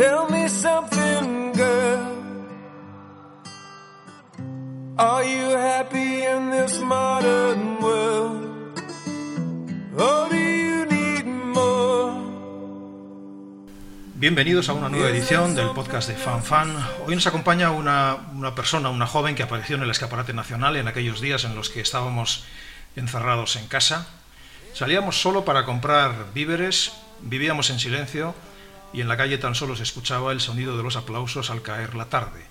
Tell me something, girl. Are you happy in this modern world? Or do you need more? Bienvenidos a una nueva edición del podcast de Fan Fan. Hoy nos acompaña una, una persona, una joven que apareció en el escaparate nacional en aquellos días en los que estábamos encerrados en casa. Salíamos solo para comprar víveres, vivíamos en silencio y en la calle tan solo se escuchaba el sonido de los aplausos al caer la tarde.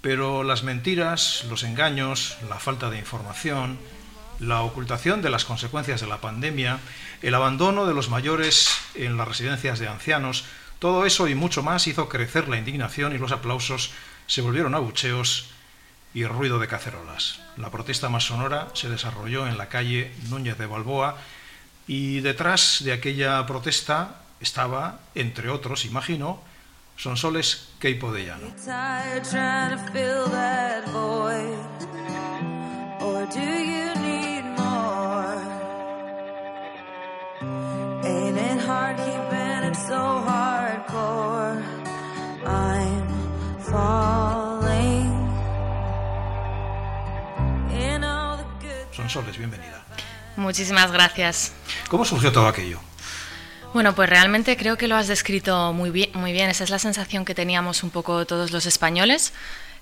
Pero las mentiras, los engaños, la falta de información, la ocultación de las consecuencias de la pandemia, el abandono de los mayores en las residencias de ancianos, todo eso y mucho más hizo crecer la indignación y los aplausos se volvieron abucheos y ruido de cacerolas. La protesta más sonora se desarrolló en la calle Núñez de Balboa y detrás de aquella protesta estaba, entre otros, imagino, Sonsoles Queipo de Llano. Sonsoles, bienvenida. Muchísimas gracias. ¿Cómo surgió todo aquello? Bueno, pues realmente creo que lo has descrito muy bien. Muy bien. Esa es la sensación que teníamos un poco todos los españoles,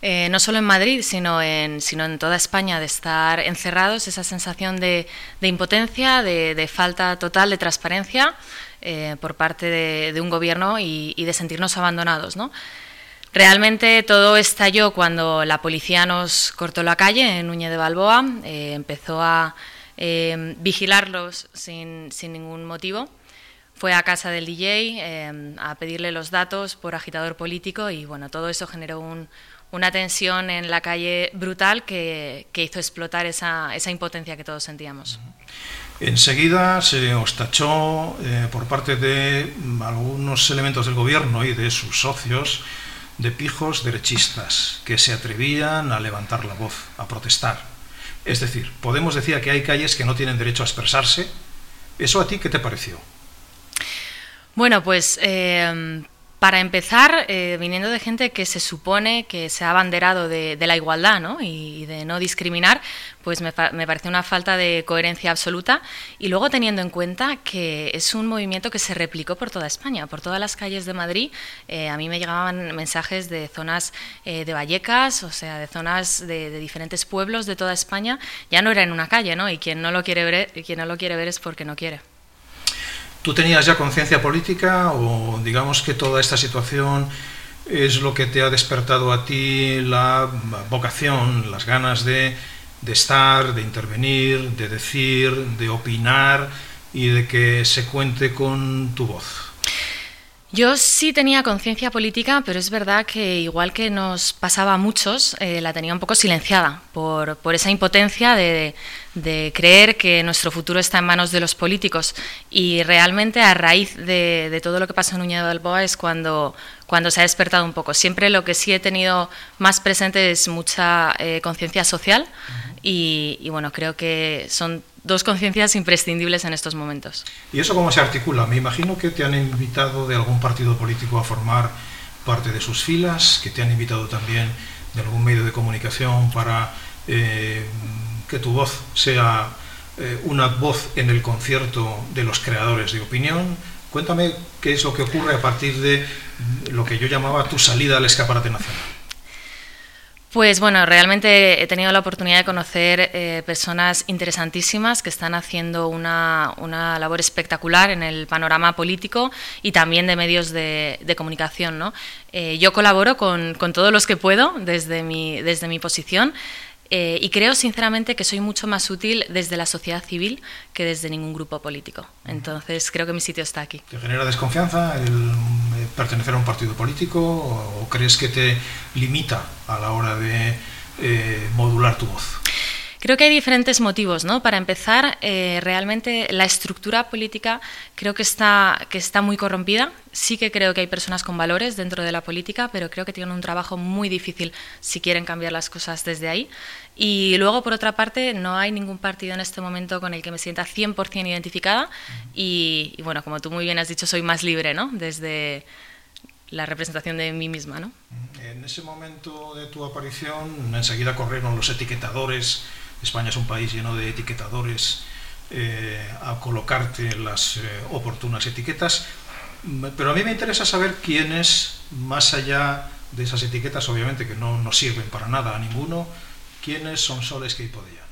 eh, no solo en Madrid, sino en, sino en toda España, de estar encerrados, esa sensación de, de impotencia, de, de falta total de transparencia eh, por parte de, de un gobierno y, y de sentirnos abandonados, ¿no? Realmente todo estalló cuando la policía nos cortó la calle en Núñez de Balboa, eh, empezó a eh, vigilarlos sin, sin ningún motivo. Fue a casa del DJ eh, a pedirle los datos por agitador político y bueno, todo eso generó un- una tensión en la calle brutal que, hizo explotar esa, impotencia que todos sentíamos. Enseguida se os eh, por parte de algunos elementos del gobierno y de sus socios de pijos derechistas que se atrevían a levantar la voz, a protestar. Es decir, Podemos decía que hay calles que no tienen derecho a expresarse. ¿Eso a ti qué te pareció? Bueno, pues eh, para empezar, eh, viniendo de gente que se supone que se ha abanderado de, la igualdad ¿no? y, de no discriminar, pues me, pa- me parece una falta de coherencia absoluta. Y luego teniendo en cuenta que es un movimiento que se replicó por toda España, por todas las calles de Madrid. Eh, a mí me llegaban mensajes de zonas eh, de Vallecas, o sea, de zonas de, de diferentes pueblos de toda España. Ya no era en una calle, ¿no? Y quien no lo quiere ver, quien no lo quiere ver es porque no quiere. ¿Tú tenías ya conciencia política o digamos que toda esta situación es lo que te ha despertado a ti la vocación, las ganas de, estar, de intervenir, de decir, de opinar y de que se cuente con tu voz? Yo sí tenía conciencia política, pero es verdad que igual que nos pasaba a muchos, eh, la tenía un poco silenciada por, por esa impotencia de, de creer que nuestro futuro está en manos de los políticos. Y realmente a raíz de, de todo lo que pasó en Núñez de Balboa es cuando, cuando se ha despertado un poco. Siempre lo que sí he tenido más presente es mucha eh, conciencia social y, bueno, creo que son dos conciencias imprescindibles en estos momentos. ¿Y eso cómo se articula? Me imagino que te han invitado de algún partido político a formar parte de sus filas, que te han invitado también de algún medio de comunicación para eh, que tu voz sea eh, una voz en el concierto de los creadores de opinión. Cuéntame qué es lo que ocurre a partir de lo que yo llamaba tu salida al escaparate nacional. Pues bueno, realmente he tenido la oportunidad de conocer eh, personas interesantísimas que están haciendo una, una, labor espectacular en el panorama político y también de medios de, de comunicación. ¿no? Eh, yo colaboro con, con, todos los que puedo desde mi, desde mi posición. Eh, y creo sinceramente que soy mucho más útil desde la sociedad civil que desde ningún grupo político. Entonces creo que mi sitio está aquí. ¿Te genera desconfianza el eh, pertenecer a un partido político o, crees que te limita a la hora de eh, modular tu voz? Creo que hay diferentes motivos, ¿no? Para empezar, eh, realmente la estructura política creo que está, que está muy corrompida. Sí que creo que hay personas con valores dentro de la política, pero creo que tienen un trabajo muy difícil si quieren cambiar las cosas desde ahí. Y luego, por otra parte, no hay ningún partido en este momento con el que me sienta 100% identificada. Y, y, bueno, como tú muy bien has dicho, soy más libre, ¿no? Desde la representación de mí misma, ¿no? En ese momento de tu aparición, enseguida corrieron los etiquetadores España es un país lleno de etiquetadores eh, a colocarte las eh, oportunas etiquetas, pero a mí me interesa saber quiénes, más allá de esas etiquetas, obviamente que no nos sirven para nada a ninguno, quiénes son Soles Queipo de Llano.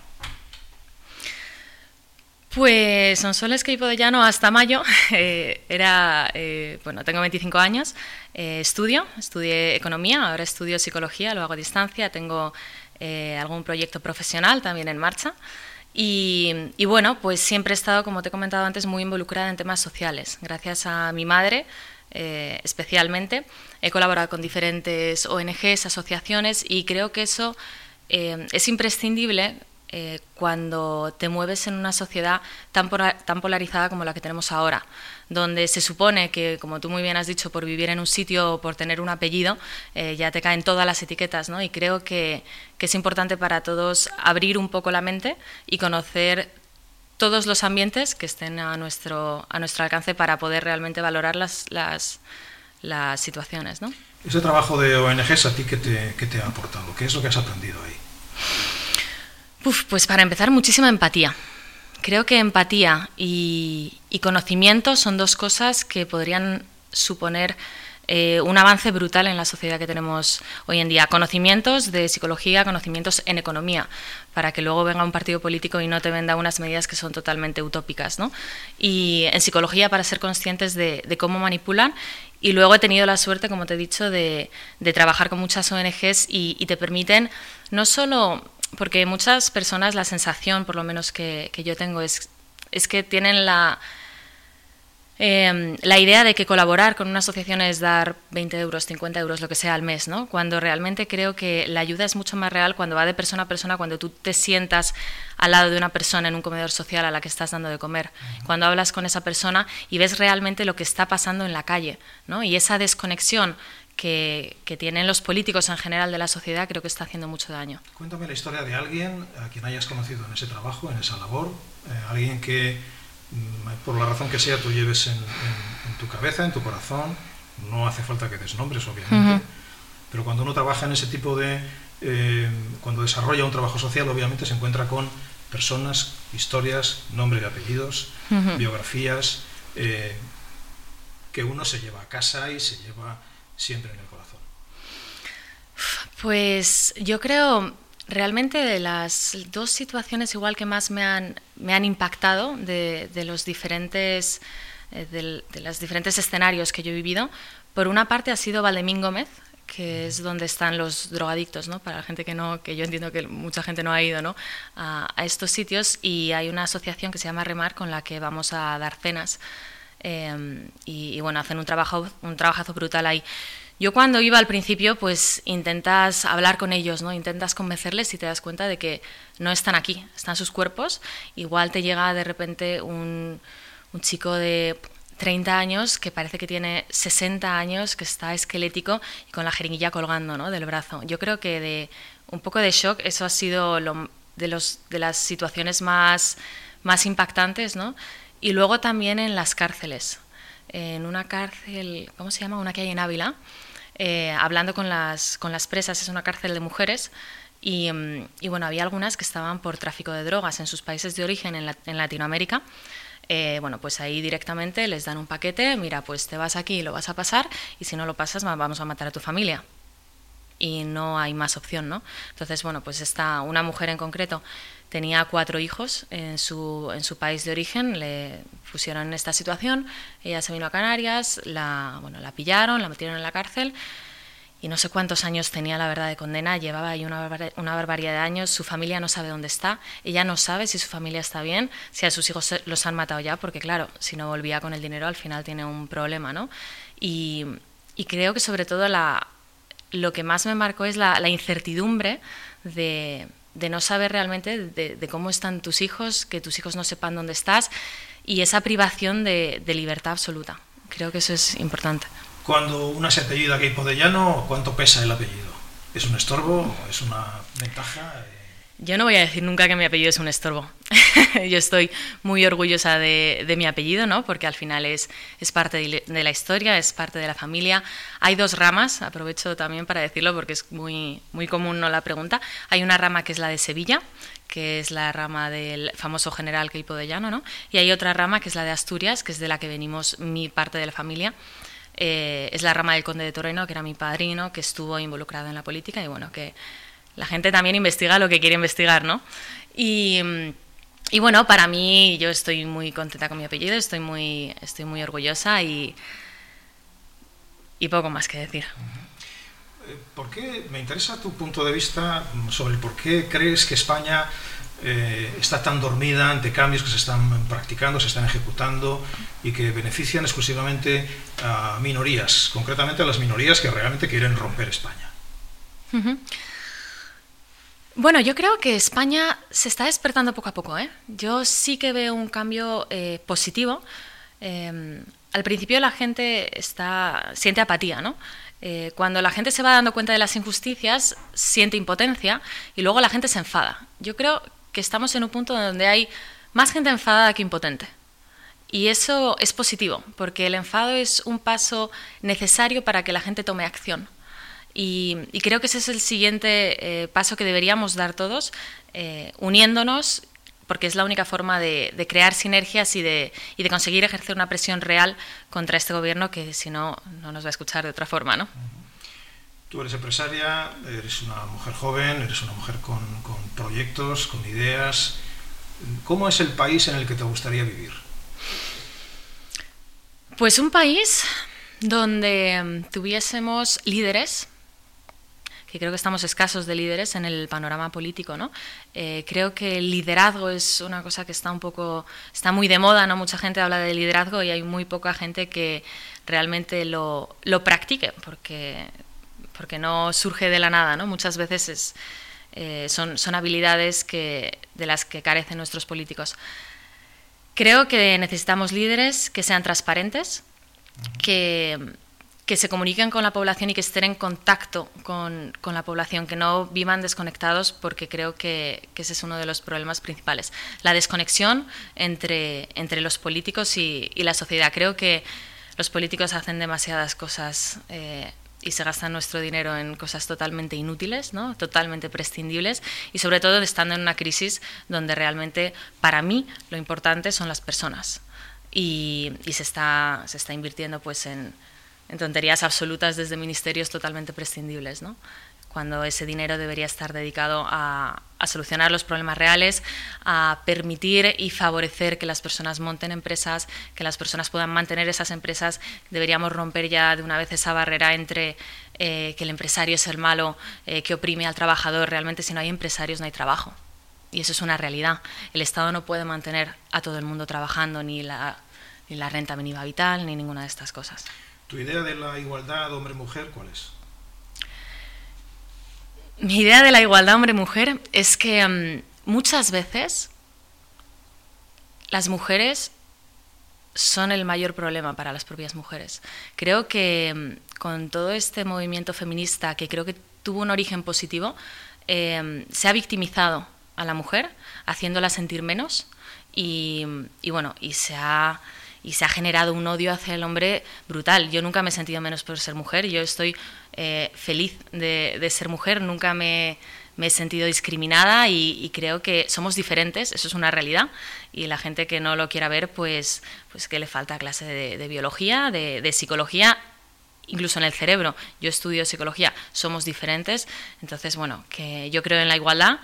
Pues son Soles Queipo de Llano hasta mayo. Eh, era, eh, bueno, tengo 25 años, eh, estudio, estudié economía, ahora estudio psicología, lo hago a distancia, tengo eh, algún proyecto profesional también en marcha. Y, bueno, pues siempre he estado, como te he comentado antes, muy involucrada en temas sociales. Gracias a mi madre, eh, especialmente, he colaborado con diferentes ONGs, asociaciones y creo que eso eh, es imprescindible eh, cuando te mueves en una sociedad tan, tan polarizada como la que tenemos ahora, donde se supone que, como tú muy bien has dicho, por vivir en un sitio o por tener un apellido, eh, ya te caen todas las etiquetas, ¿no? Y creo que, que es importante para todos abrir un poco la mente y conocer todos los ambientes que estén a nuestro, a nuestro alcance para poder realmente valorar las, las, las situaciones. ¿no? Ese trabajo de ONGs a ti, ¿qué te, qué te ha aportado? ¿Qué es lo que has aprendido ahí? Uf, pues para empezar, muchísima empatía. Creo que empatía y, conocimiento son dos cosas que podrían suponer eh, un avance brutal en la sociedad que tenemos hoy en día. Conocimientos de psicología, conocimientos en economía, para que luego venga un partido político y no te venda unas medidas que son totalmente utópicas. ¿no? Y en psicología para ser conscientes de, cómo manipulan y luego he tenido la suerte, como te he dicho, de, trabajar con muchas ONGs y, te permiten no solo porque muchas personas la sensación, por lo menos que, que yo tengo, es, es que tienen la, eh, la idea de que colaborar con una asociación es dar 20 euros, 50 euros, lo que sea al mes, ¿no? Cuando realmente creo que la ayuda es mucho más real cuando va de persona a persona, cuando tú te sientas al lado de una persona en un comedor social a la que estás dando de comer, cuando hablas con esa persona y ves realmente lo que está pasando en la calle, ¿no? Y esa desconexión que, que, tienen los políticos en general de la sociedad creo que está haciendo mucho daño. Cuéntame la historia de alguien a quien hayas conocido en ese trabajo, en esa labor, eh, alguien que mm, por la razón que sea tú lleves en, en, en, tu cabeza, en tu corazón, no hace falta que des nombres obviamente, uh -huh. pero cuando uno trabaja en ese tipo de, eh, cuando desarrolla un trabajo social obviamente se encuentra con personas, historias, nombre y apellidos, uh -huh. biografías, eh, que uno se lleva a casa y se lleva siempre en el corazón? Pues yo creo realmente de las dos situaciones igual que más me han, me han impactado de, de los diferentes eh, de, de, los diferentes escenarios que yo he vivido. Por una parte ha sido Valdemín Gómez, que es donde están los drogadictos, ¿no? Para la gente que no, que yo entiendo que mucha gente no ha ido, ¿no? A, a estos sitios y hay una asociación que se llama Remar con la que vamos a dar cenas eh, y, y, bueno, hacen un, trabajo, un trabajazo brutal ahí. Yo cuando iba al principio, pues intentas hablar con ellos, ¿no? Intentas convencerles y te das cuenta de que no están aquí, están sus cuerpos. Igual te llega de repente un, un chico de 30 años que parece que tiene 60 años, que está esquelético y con la jeringuilla colgando ¿no? del brazo. Yo creo que de un poco de shock, eso ha sido lo, de, los, de las situaciones más, más impactantes, ¿no? Y luego también en las cárceles. En una cárcel, ¿cómo se llama? Una que hay en Ávila, eh, hablando con las, con las presas, es una cárcel de mujeres. Y, y, bueno, había algunas que estaban por tráfico de drogas en sus países de origen en, la, en Latinoamérica. Eh, bueno, pues ahí directamente les dan un paquete, mira, pues te vas aquí y lo vas a pasar, y si no lo pasas, vamos a matar a tu familia. y no hay más opción, ¿no? Entonces, bueno, pues esta, una mujer en concreto tenía cuatro hijos en su, en su país de origen, le pusieron en esta situación, ella se vino a Canarias, la, bueno, la pillaron, la metieron en la cárcel y no sé cuántos años tenía la verdad de condena, llevaba ahí una, una, barbaridad de años, su familia no sabe dónde está, ella no sabe si su familia está bien, si a sus hijos los han matado ya, porque claro, si no volvía con el dinero al final tiene un problema, ¿no? Y, y creo que sobre todo la, lo que más me marcó es la incertidumbre de, de, no saber realmente de, cómo están tus hijos, que tus hijos no sepan dónde estás y esa privación de, libertad absoluta. Creo que eso es importante. Cuando una se apellida Keipo de Llano, ¿cuánto pesa el apellido? ¿Es un estorbo? ¿Es una ventaja? Yo no voy a decir nunca que mi apellido es un estorbo. Yo estoy muy orgullosa de, mi apellido, ¿no? porque al final es, es parte de, de, la historia, es parte de la familia. Hay dos ramas, aprovecho también para decirlo porque es muy, muy común ¿no? la pregunta. Hay una rama que es la de Sevilla, que es la rama del famoso general Queipo de Llano, ¿no? y hay otra rama que es la de Asturias, que es de la que venimos mi parte de la familia. Eh, es la rama del conde de Torreno, que era mi padrino, que estuvo involucrado en la política y bueno, que la gente también investiga lo que quiere investigar, ¿no? Y, y, bueno, para mí yo estoy muy contenta con mi apellido, estoy muy, estoy muy orgullosa y, y poco más que decir. ¿Por qué, me interesa tu punto de vista sobre el por qué crees que España eh, está tan dormida ante cambios que se están practicando, se están ejecutando y que benefician exclusivamente a minorías, concretamente a las minorías que realmente quieren romper España. Uh -huh. Bueno, yo creo que España se está despertando poco a poco. ¿eh? Yo sí que veo un cambio eh, positivo. Eh, al principio la gente está, siente apatía, ¿no? Eh, cuando la gente se va dando cuenta de las injusticias, siente impotencia y luego la gente se enfada. Yo creo que estamos en un punto donde hay más gente enfadada que impotente. Y eso es positivo, porque el enfado es un paso necesario para que la gente tome acción. Y, y creo que ese es el siguiente eh, paso que deberíamos dar todos, eh, uniéndonos, porque es la única forma de, de crear sinergias y de, y de, conseguir ejercer una presión real contra este gobierno que si no, no nos va a escuchar de otra forma. ¿no? Tú eres empresaria, eres una mujer joven, eres una mujer con, con proyectos, con ideas. ¿Cómo es el país en el que te gustaría vivir? Pues un país donde tuviésemos líderes, que creo que estamos escasos de líderes en el panorama político, ¿no? Eh, creo que el liderazgo es una cosa que está un poco, está muy de moda, ¿no? Mucha gente habla de liderazgo y hay muy poca gente que realmente lo, lo practique, porque, porque no surge de la nada, ¿no? Muchas veces es, eh, son, son habilidades que, de las que carecen nuestros políticos. Creo que necesitamos líderes que sean transparentes, que, que, se comuniquen con la población y que estén en contacto con, con, la población, que no vivan desconectados, porque creo que, que, ese es uno de los problemas principales. La desconexión entre, entre los políticos y, y la sociedad. Creo que los políticos hacen demasiadas cosas. Eh, y se gasta nuestro dinero en cosas totalmente inútiles, ¿no? totalmente prescindibles y sobre todo estando en una crisis donde realmente para mí lo importante son las personas y, y se, está, se está invirtiendo pues en, en, tonterías absolutas desde ministerios totalmente prescindibles. ¿no? cuando ese dinero debería estar dedicado a, solucionar los problemas reales, a permitir y favorecer que las personas monten empresas, que las personas puedan mantener esas empresas. Deberíamos romper ya de una vez esa barrera entre eh, que el empresario es el malo, eh, que oprime al trabajador. Realmente si no hay empresarios no hay trabajo. Y eso es una realidad. El Estado no puede mantener a todo el mundo trabajando, ni la, ni la renta mínima vital, ni ninguna de estas cosas. ¿Tu idea de la igualdad hombre-mujer cuál es? Mi idea de la igualdad hombre-mujer es que um, muchas veces las mujeres son el mayor problema para las propias mujeres. Creo que um, con todo este movimiento feminista, que creo que tuvo un origen positivo, eh, se ha victimizado a la mujer, haciéndola sentir menos, y, y bueno, y se ha y se ha generado un odio hacia el hombre brutal. Yo nunca me he sentido menos por ser mujer, yo estoy eh, feliz de, ser mujer, nunca me, he sentido discriminada y, creo que somos diferentes, eso es una realidad, y la gente que no lo quiera ver, pues, pues que le falta clase de, de biología, de, de psicología incluso en el cerebro. Yo estudio psicología, somos diferentes. Entonces, bueno, que yo creo en la igualdad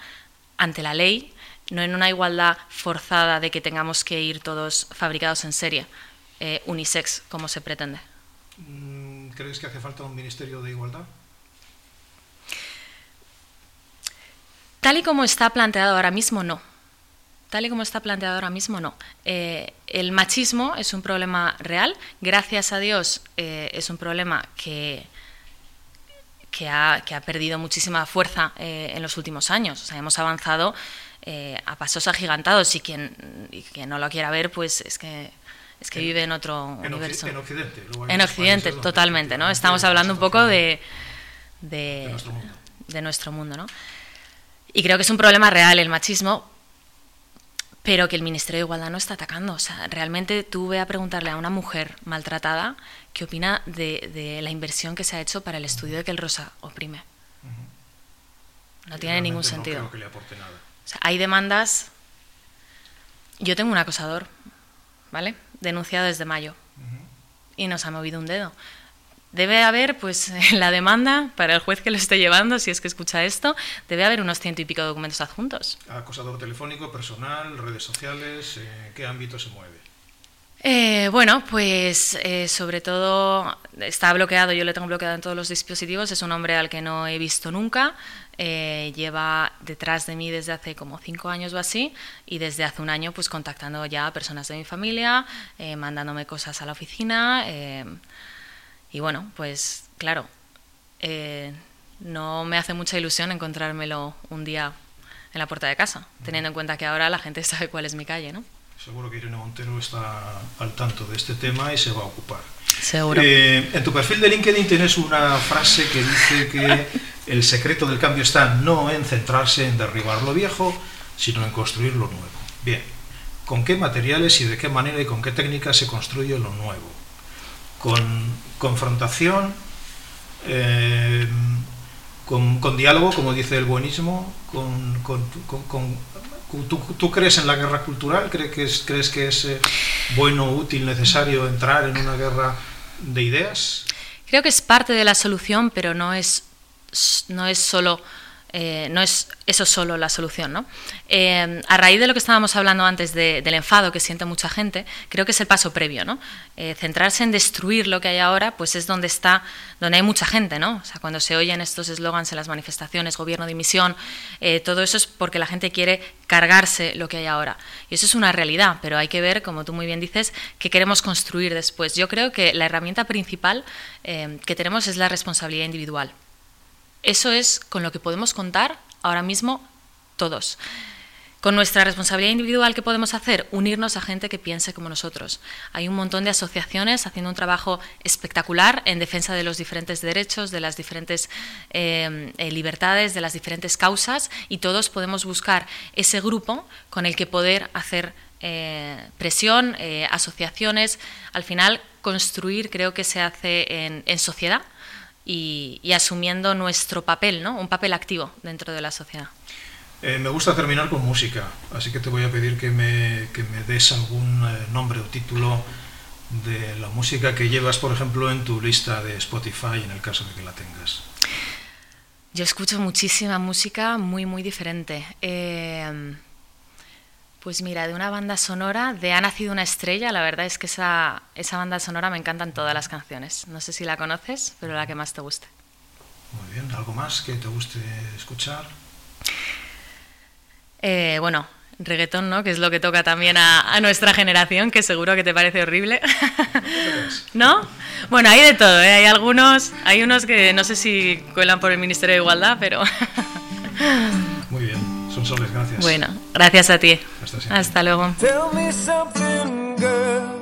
ante la ley, no en una igualdad forzada de que tengamos que ir todos fabricados en serie, eh, unisex, como se pretende. Mm, ¿Crees que hace falta un ministerio de igualdad? Tal y como está planteado ahora mismo, no. Tal y como está planteado ahora mismo, no. Eh, el machismo es un problema real. Gracias a Dios eh, es un problema que, que, ha, que ha perdido muchísima fuerza en los últimos años. O sea, hemos avanzado eh, a pasos agigantados y quien, y quien no lo quiera ver, pues es que es que En- vive en otro En, universo. en Occidente. luego En totalmente, ¿no? Estamos hablando un poco de, de, de nuestro mundo. de nuestro mundo, ¿no? Y creo que es un problema real el machismo, pero que el Ministerio de Igualdad no está atacando. O sea, realmente tú ve a preguntarle a una mujer maltratada qué opina de, de la inversión que se ha hecho para el estudio de que el rosa oprime. No tiene ningún sentido. No creo que le aporte nada. O sea, hay demandas. Yo tengo un acosador, ¿vale? Denunciado desde mayo. Y no se ha movido un dedo. Debe haber, pues, la demanda, para el juez que lo esté llevando, si es que escucha esto, debe haber unos ciento y pico de documentos adjuntos. Acosador telefónico, personal, redes sociales, ¿en qué ámbito se mueve? Eh, bueno, pues eh, sobre todo está bloqueado, yo lo tengo bloqueado en todos los dispositivos, es un hombre al que no he visto nunca, eh, lleva detrás de mí desde hace como cinco años o así y desde hace un año pues contactando ya a personas de mi familia, mandándome cosas a la oficina y bueno, pues claro, no me hace mucha ilusión encontrármelo un día en la puerta de casa, teniendo en cuenta que ahora la gente sabe cuál es mi calle, ¿no? Seguro que Irene Montero está al tanto de este tema y se va a ocupar. Seguro. Eh, en tu perfil de LinkedIn tienes una frase que dice que el secreto del cambio está no en centrarse en derribar lo viejo, sino en construir lo nuevo. Bien, ¿con qué materiales y de qué manera y con qué técnicas se construye lo nuevo? Con confrontación, eh, con, con diálogo, como dice el buenismo, con, con- con- con- ¿tú, crees en la guerra cultural? ¿Crees que es, crees que es eh, bueno, útil, necesario entrar en una guerra de ideas? Creo que es parte de la solución, pero no es, no es solo. Eh, no es eso solo la solución, ¿no? Eh, a raíz de lo que estábamos hablando antes de- del enfado que siente mucha gente, creo que es el paso previo, ¿no? Eh, centrarse en destruir lo que hay ahora, pues es donde está, donde hay mucha gente, ¿no? O sea, cuando se oyen estos eslogans en las manifestaciones, gobierno de dimisión, todo eso es porque la gente quiere cargarse lo que hay ahora. Y eso es una realidad, pero hay que ver, como tú muy bien dices, qué queremos construir después. Yo creo que la herramienta principal que tenemos es la responsabilidad individual. Eso es con lo que podemos contar ahora mismo todos. Con nuestra responsabilidad individual, ¿qué podemos hacer? Unirnos a gente que piense como nosotros. Hay un montón de asociaciones haciendo un trabajo espectacular en defensa de los diferentes derechos, de las diferentes eh, eh, libertades, de las diferentes causas, y todos podemos buscar ese grupo con el que poder hacer eh, presión, asociaciones. Al final, construir creo que se hace en sociedad y, y asumiendo nuestro papel, ¿no? un papel activo dentro de la sociedad. Eh, me gusta terminar con música, así que te voy a pedir que me, que me des algún eh, nombre o título de la música que llevas, por ejemplo, en tu lista de Spotify, en el caso de que la tengas. Yo escucho muchísima música muy, muy diferente. Eh, pues mira, de una banda sonora, de Ha nacido una estrella, la verdad es que esa, esa banda sonora me encantan todas las canciones. No sé si la conoces, pero la que más te guste. Muy bien, ¿algo más que te guste escuchar? Eh, bueno, reggaetón, ¿no? Que es lo que toca también a, a nuestra generación, que seguro que te parece horrible. ¿No? Bueno, hay de todo, ¿eh? Hay algunos, hay unos que no sé si cuelan por el Ministerio de Igualdad, pero... Muy bien, son soles, gracias. bueno, gracias a ti. Hasta siempre. Hasta luego. Tell me something, girl.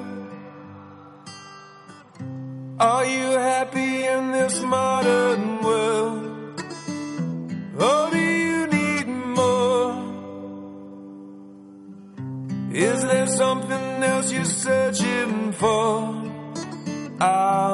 Are you happy in this modern world? Or do you need more? Is there something else you're searching for? I'm